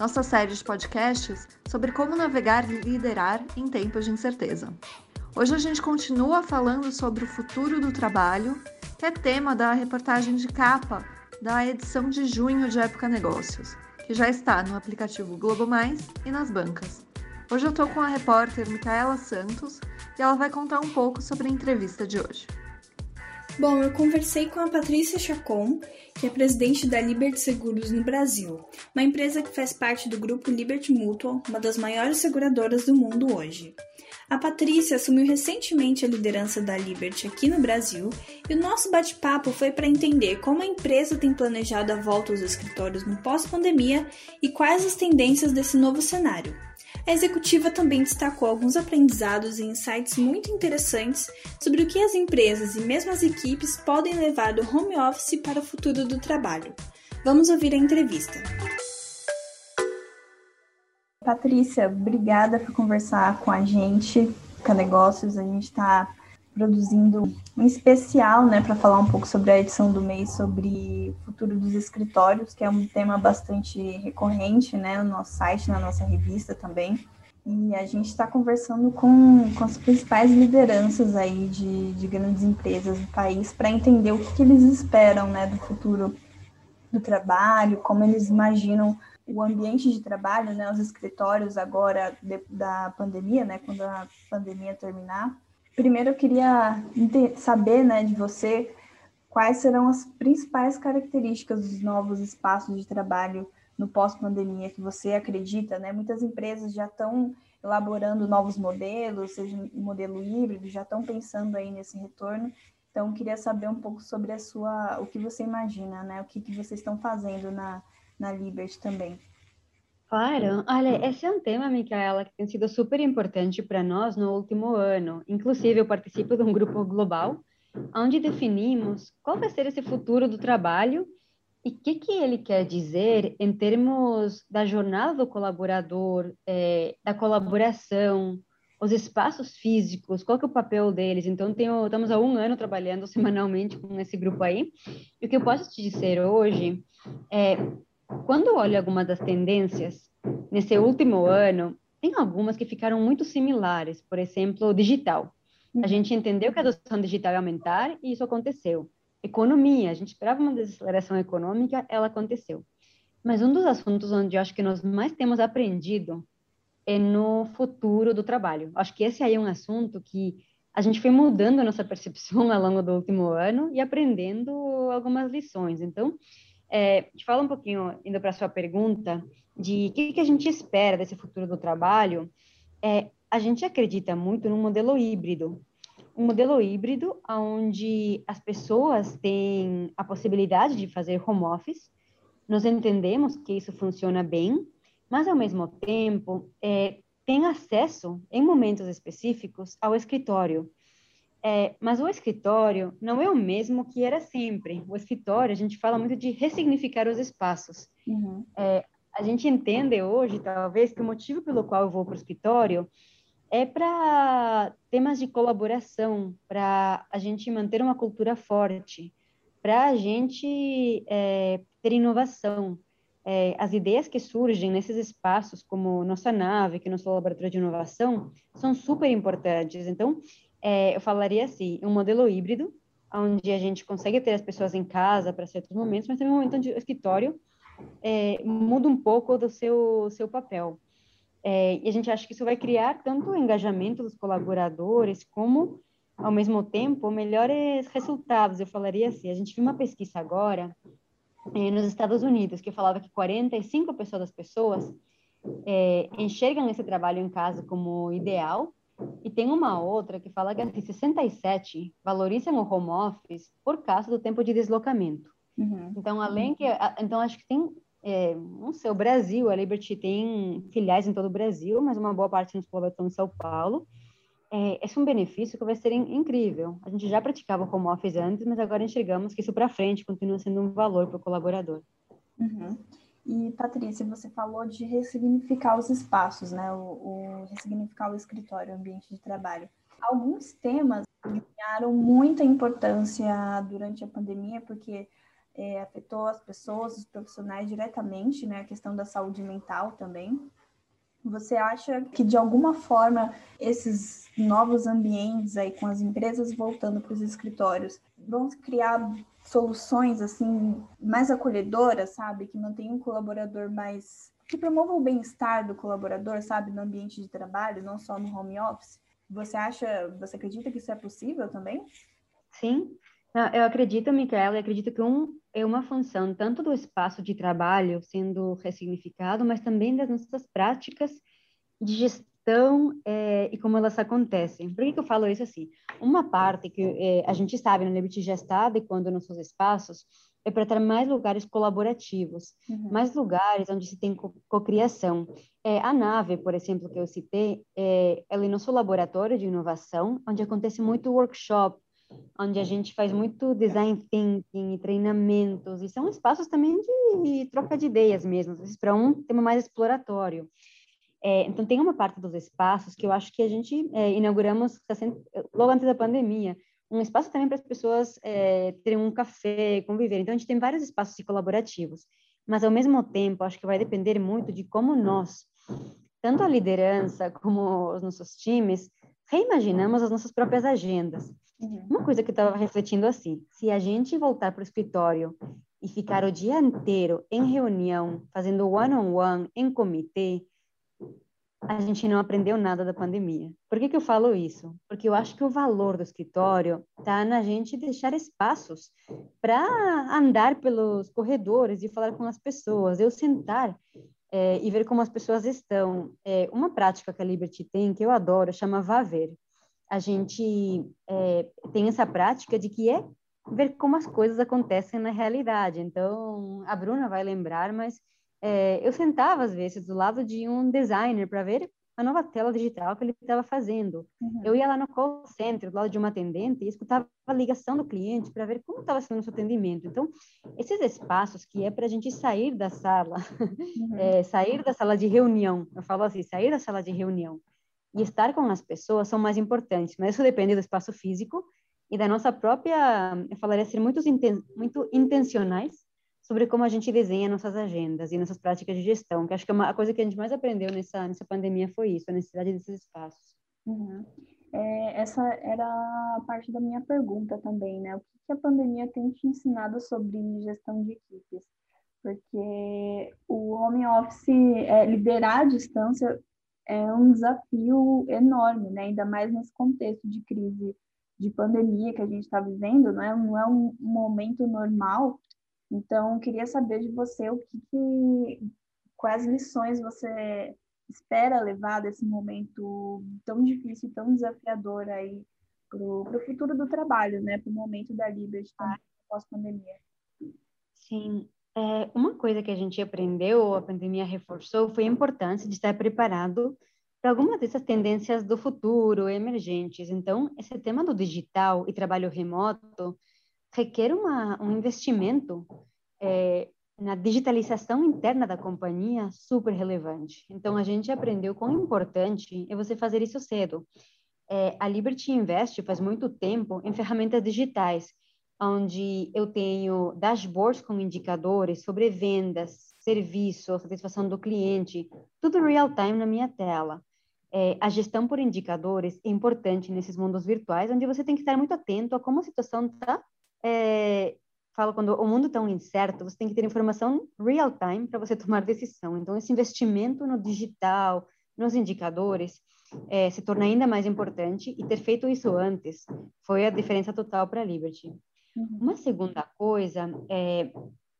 nossa série de podcasts sobre como navegar e liderar em tempos de incerteza. Hoje a gente continua falando sobre o futuro do trabalho, que é tema da reportagem de capa da edição de junho de Época Negócios, que já está no aplicativo Globo Mais e nas bancas. Hoje eu estou com a repórter Micaela Santos e ela vai contar um pouco sobre a entrevista de hoje. Bom, eu conversei com a Patrícia Chacon, que é presidente da Liberty Seguros no Brasil, uma empresa que faz parte do grupo Liberty Mutual, uma das maiores seguradoras do mundo hoje. A Patrícia assumiu recentemente a liderança da Liberty aqui no Brasil e o nosso bate-papo foi para entender como a empresa tem planejado a volta aos escritórios no pós-pandemia e quais as tendências desse novo cenário. A executiva também destacou alguns aprendizados e insights muito interessantes sobre o que as empresas e mesmo as equipes podem levar do home office para o futuro do trabalho. Vamos ouvir a entrevista. Patrícia, obrigada por conversar com a gente, com a Negócios. A gente está produzindo um especial, né, para falar um pouco sobre a edição do mês sobre o futuro dos escritórios, que é um tema bastante recorrente, né, no nosso site, na nossa revista também. E a gente está conversando com, com as principais lideranças aí de, de grandes empresas do país para entender o que, que eles esperam, né, do futuro do trabalho, como eles imaginam o ambiente de trabalho, né, os escritórios agora de, da pandemia, né, quando a pandemia terminar Primeiro eu queria saber, né, de você quais serão as principais características dos novos espaços de trabalho no pós-pandemia que você acredita, né? Muitas empresas já estão elaborando novos modelos, seja um modelo híbrido, já estão pensando aí nesse retorno. Então, queria saber um pouco sobre a sua, o que você imagina, né? O que, que vocês estão fazendo na, na Liberty também. Claro, olha, esse é um tema, Micaela, que tem sido super importante para nós no último ano. Inclusive, eu participo de um grupo global, onde definimos qual vai ser esse futuro do trabalho e o que, que ele quer dizer em termos da jornada do colaborador, é, da colaboração, os espaços físicos, qual que é o papel deles. Então, tenho, estamos há um ano trabalhando semanalmente com esse grupo aí. E o que eu posso te dizer hoje é quando olho algumas das tendências nesse último ano, tem algumas que ficaram muito similares. Por exemplo, o digital. A gente entendeu que a adoção digital ia aumentar e isso aconteceu. Economia, a gente esperava uma desaceleração econômica, ela aconteceu. Mas um dos assuntos onde eu acho que nós mais temos aprendido é no futuro do trabalho. Acho que esse aí é um assunto que a gente foi mudando a nossa percepção ao longo do último ano e aprendendo algumas lições. Então, é, fala um pouquinho, indo para a sua pergunta, de o que, que, a gente espera desse futuro do trabalho. É, a gente acredita muito num modelo híbrido. Um modelo híbrido onde as pessoas têm a possibilidade de fazer home office, nós entendemos que isso funciona bem, mas, ao mesmo tempo, é, tem acesso, em momentos específicos, ao escritório. É, mas o escritório não é o mesmo que era sempre. O escritório, a gente fala muito de ressignificar os espaços. Uhum. É, a gente entende hoje, talvez, que o motivo pelo qual eu vou para o escritório é para temas de colaboração, para a gente manter uma cultura forte, para a gente é, ter inovação. É, as ideias que surgem nesses espaços, como nossa nave, que é nosso laboratório de inovação, são super importantes. Então, é, eu falaria assim, um modelo híbrido, onde a gente consegue ter as pessoas em casa para certos momentos, mas também um momento onde o escritório é, muda um pouco do seu, seu papel. É, e a gente acha que isso vai criar tanto o engajamento dos colaboradores, como, ao mesmo tempo, melhores resultados. Eu falaria assim, a gente viu uma pesquisa agora é, nos Estados Unidos, que falava que 45% das pessoas é, enxergam esse trabalho em casa como ideal, e tem uma outra que fala que assim, 67 valorizam o home office por causa do tempo de deslocamento. Uhum. Então, além que... Então, acho que tem... É, não sei, o Brasil, a Liberty tem filiais em todo o Brasil, mas uma boa parte nos colaboradores estão em São Paulo. é, esse é um benefício que vai ser incrível. A gente já praticava o home office antes, mas agora enxergamos que isso para frente continua sendo um valor para o colaborador. Uhum. E, Patrícia, você falou de ressignificar os espaços, né? O, o ressignificar o escritório, o ambiente de trabalho. Alguns temas ganharam muita importância durante a pandemia, porque é, afetou as pessoas, os profissionais diretamente, né? A questão da saúde mental também. Você acha que de alguma forma esses novos ambientes aí com as empresas voltando para os escritórios vão criar soluções assim mais acolhedoras, sabe, que mantenham o colaborador mais que promovam o bem-estar do colaborador, sabe, no ambiente de trabalho, não só no home office? Você acha, você acredita que isso é possível também? Sim, eu acredito, Micaela, eu acredito que um, é uma função tanto do espaço de trabalho sendo ressignificado, mas também das nossas práticas de gestão é, e como elas acontecem. Por que, que, eu falo isso assim? Uma parte que é, a gente sabe no Liberty Gestado e quando nossos espaços é para ter mais lugares colaborativos, uhum. mais lugares onde se tem cocriação. É, a nave, por exemplo, que eu citei, é, ela é nosso laboratório de inovação, onde acontece muito workshop, onde a gente faz muito design thinking e treinamentos, e são espaços também de troca de ideias mesmo, para um tema mais exploratório. É, então, tem uma parte dos espaços que eu acho que a gente é, inauguramos logo antes da pandemia, um espaço também para as pessoas é, terem um café, conviver. Então, a gente tem vários espaços colaborativos, mas ao mesmo tempo, acho que vai depender muito de como nós, tanto a liderança como os nossos times, reimaginamos as nossas próprias agendas. Uhum. Uma coisa que eu estava refletindo assim, se a gente voltar para o escritório e ficar o dia inteiro em reunião, fazendo one-on-one, -on -one, em comitê, a gente não aprendeu nada da pandemia. Por que, que eu falo isso? Porque eu acho que o valor do escritório está na gente deixar espaços para andar pelos corredores e falar com as pessoas, eu sentar é, e ver como as pessoas estão. É, uma prática que a Liberty tem, que eu adoro, chama Vaver. A gente é, tem essa prática de que é ver como as coisas acontecem na realidade. Então, a Bruna vai lembrar, mas é, eu sentava às vezes do lado de um designer para ver a nova tela digital que ele estava fazendo. Uhum. Eu ia lá no call center, do lado de uma atendente, e escutava a ligação do cliente para ver como estava sendo o nosso atendimento. Então, esses espaços que é para a gente sair da sala, uhum. é, sair da sala de reunião, eu falo assim, sair da sala de reunião e estar com as pessoas são mais importantes, mas isso depende do espaço físico e da nossa própria, eu falaria ser muito, muito intencionais sobre como a gente desenha nossas agendas e nossas práticas de gestão, que acho que é uma, a coisa que a gente mais aprendeu nessa, nessa pandemia foi isso, a necessidade desses espaços. Uhum. É, essa era a parte da minha pergunta também, né? O que, a pandemia tem te ensinado sobre gestão de equipes? Porque o home office, é, liderar à distância é um desafio enorme, né? Ainda mais nesse contexto de crise de pandemia que a gente está vivendo, não é, não é um momento normal então, queria saber de você o que, que quais lições você espera levar desse momento tão difícil, tão desafiador aí para o futuro do trabalho, né? Para o momento da Liberty pós-pandemia. Sim, é, uma coisa que a gente aprendeu, a pandemia reforçou, foi a importância de estar preparado para algumas dessas tendências do futuro emergentes. Então, esse tema do digital e trabalho remoto requer uma, um investimento é, na digitalização interna da companhia super relevante. Então, a gente aprendeu quão importante é você fazer isso cedo. É, a Liberty investe faz muito tempo em ferramentas digitais, onde eu tenho dashboards com indicadores sobre vendas, serviço, satisfação do cliente, tudo real time na minha tela. É, a gestão por indicadores é importante nesses mundos virtuais, onde você tem que estar muito atento a como a situação está é, falo quando o mundo está incerto, você tem que ter informação real time para você tomar decisão. Então, esse investimento no digital, nos indicadores, é, se torna ainda mais importante e ter feito isso antes foi a diferença total para a Liberty. Uhum. Uma segunda coisa é,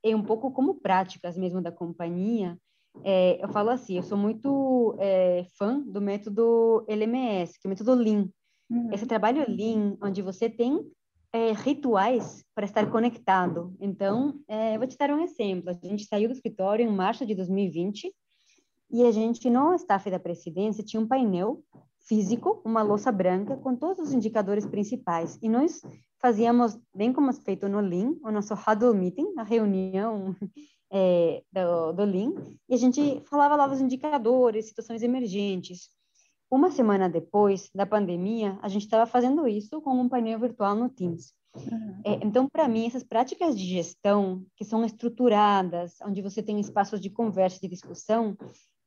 é um pouco como práticas mesmo da companhia. É, eu falo assim, eu sou muito é, fã do método LMS, que é o método Lean. Uhum. Esse trabalho Lean, onde você tem é, rituais para estar conectado. Então, é, vou te dar um exemplo. A gente saiu do escritório em março de 2020 e a gente, no staff da presidência, tinha um painel físico, uma louça branca com todos os indicadores principais. E nós fazíamos, bem como feito no Lean, o nosso huddle meeting, a reunião é, do, do Lean, e a gente falava lá dos indicadores, situações emergentes. Uma semana depois da pandemia, a gente estava fazendo isso com um painel virtual no Teams. Uhum. É, então, para mim, essas práticas de gestão, que são estruturadas, onde você tem espaços de conversa, de discussão,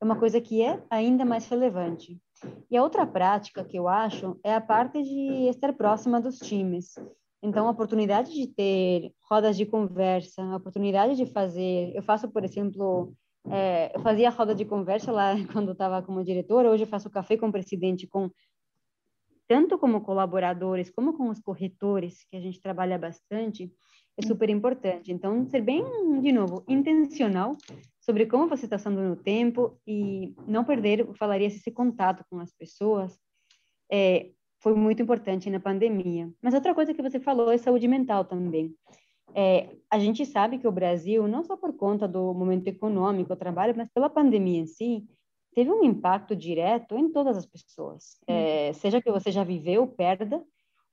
é uma coisa que é ainda mais relevante. E a outra prática que eu acho é a parte de estar próxima dos times. Então, a oportunidade de ter rodas de conversa, a oportunidade de fazer. Eu faço, por exemplo, é, eu fazia roda de conversa lá quando estava como diretora, hoje eu faço café com o presidente, com tanto como colaboradores, como com os corretores, que a gente trabalha bastante, é super importante. Então, ser bem, de novo, intencional sobre como você está usando no tempo e não perder, eu falaria, esse contato com as pessoas, é, foi muito importante na pandemia. Mas outra coisa que você falou é saúde mental também. É, a gente sabe que o Brasil, não só por conta do momento econômico, o trabalho, mas pela pandemia em si, teve um impacto direto em todas as pessoas. É, seja que você já viveu perda,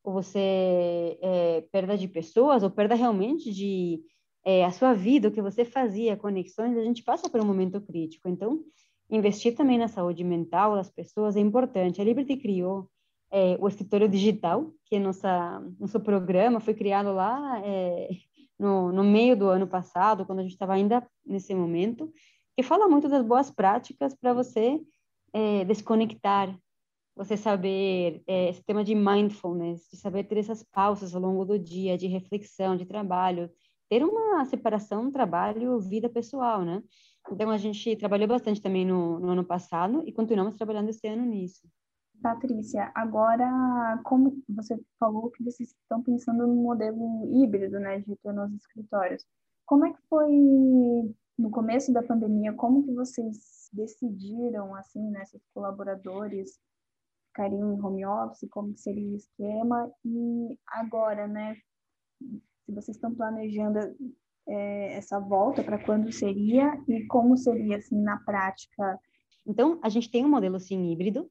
ou você é, perda de pessoas, ou perda realmente de é, a sua vida, o que você fazia, conexões, a gente passa por um momento crítico. Então, investir também na saúde mental das pessoas é importante. A Liberty criou é, o escritório digital, que é nossa nosso programa foi criado lá é, no, no meio do ano passado, quando a gente estava ainda nesse momento, que fala muito das boas práticas para você é, desconectar, você saber é, esse tema de mindfulness, de saber ter essas pausas ao longo do dia, de reflexão, de trabalho, ter uma separação trabalho-vida pessoal, né? Então, a gente trabalhou bastante também no, no, ano passado e continuamos trabalhando esse ano nisso. Patrícia, agora, como você falou que vocês estão pensando no modelo híbrido, né, de retorno aos escritórios, como é que foi no começo da pandemia, como que vocês decidiram, assim, né, seus colaboradores ficariam em home office, como seria o esquema, e agora, né, se vocês estão planejando é, essa volta, para quando seria e como seria, assim, na prática? Então, a gente tem um modelo, sim, híbrido,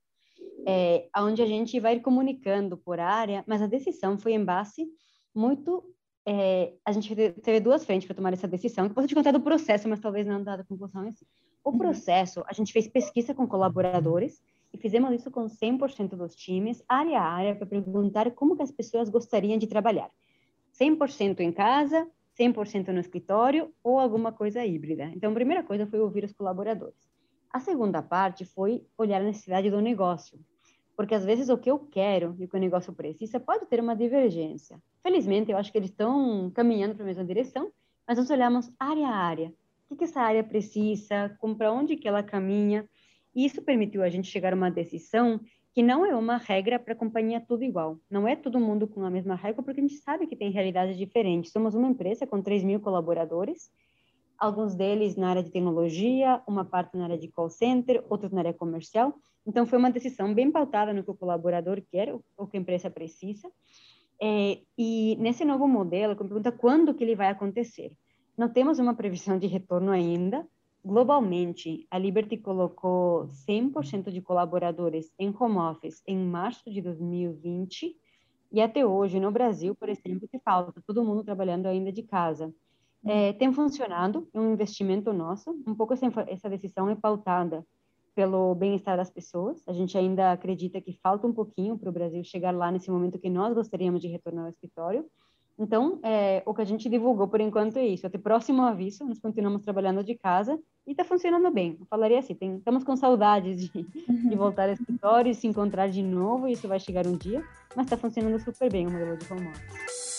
é, onde a gente vai comunicando por área, mas a decisão foi em base muito... É, a gente teve duas frentes para tomar essa decisão, que posso te contar do processo, mas talvez não da conclusão em si. O uhum. processo, a gente fez pesquisa com colaboradores e fizemos isso com 100% dos times, área a área, para perguntar como que as pessoas gostariam de trabalhar. 100% em casa, 100% no escritório ou alguma coisa híbrida. Então, a primeira coisa foi ouvir os colaboradores. A segunda parte foi olhar a necessidade do negócio, porque às vezes o que eu quero e o que o negócio precisa pode ter uma divergência. Felizmente, eu acho que eles estão caminhando para a mesma direção, mas nós olhamos área a área. O que, que essa área precisa, para onde que ela caminha, e isso permitiu a gente chegar a uma decisão que não é uma regra para a companhia tudo igual. Não é todo mundo com a mesma regra, porque a gente sabe que tem realidades diferentes. Somos uma empresa com 3 mil colaboradores, alguns deles na área de tecnologia, uma parte na área de call center, outros na área comercial. Então, foi uma decisão bem pautada no que o colaborador quer, o que a empresa precisa. É, e nesse novo modelo, com pergunta quando que ele vai acontecer. Não temos uma previsão de retorno ainda, Globalmente, a Liberty colocou 100% de colaboradores em home office em março de 2020 e até hoje, no Brasil, por exemplo, que falta todo mundo trabalhando ainda de casa. É, tem funcionado, é um investimento nosso. Um pouco essa, essa decisão é pautada pelo bem-estar das pessoas. A gente ainda acredita que falta um pouquinho para o Brasil chegar lá nesse momento que nós gostaríamos de retornar ao escritório. Então, é, o que a gente divulgou por enquanto é isso. Até próximo aviso, nós continuamos trabalhando de casa e está funcionando bem. Eu falaria assim, tem, estamos com saudades de, de voltar ao escritório e se encontrar de novo, isso vai chegar um dia, mas está funcionando super bem o modelo de home office.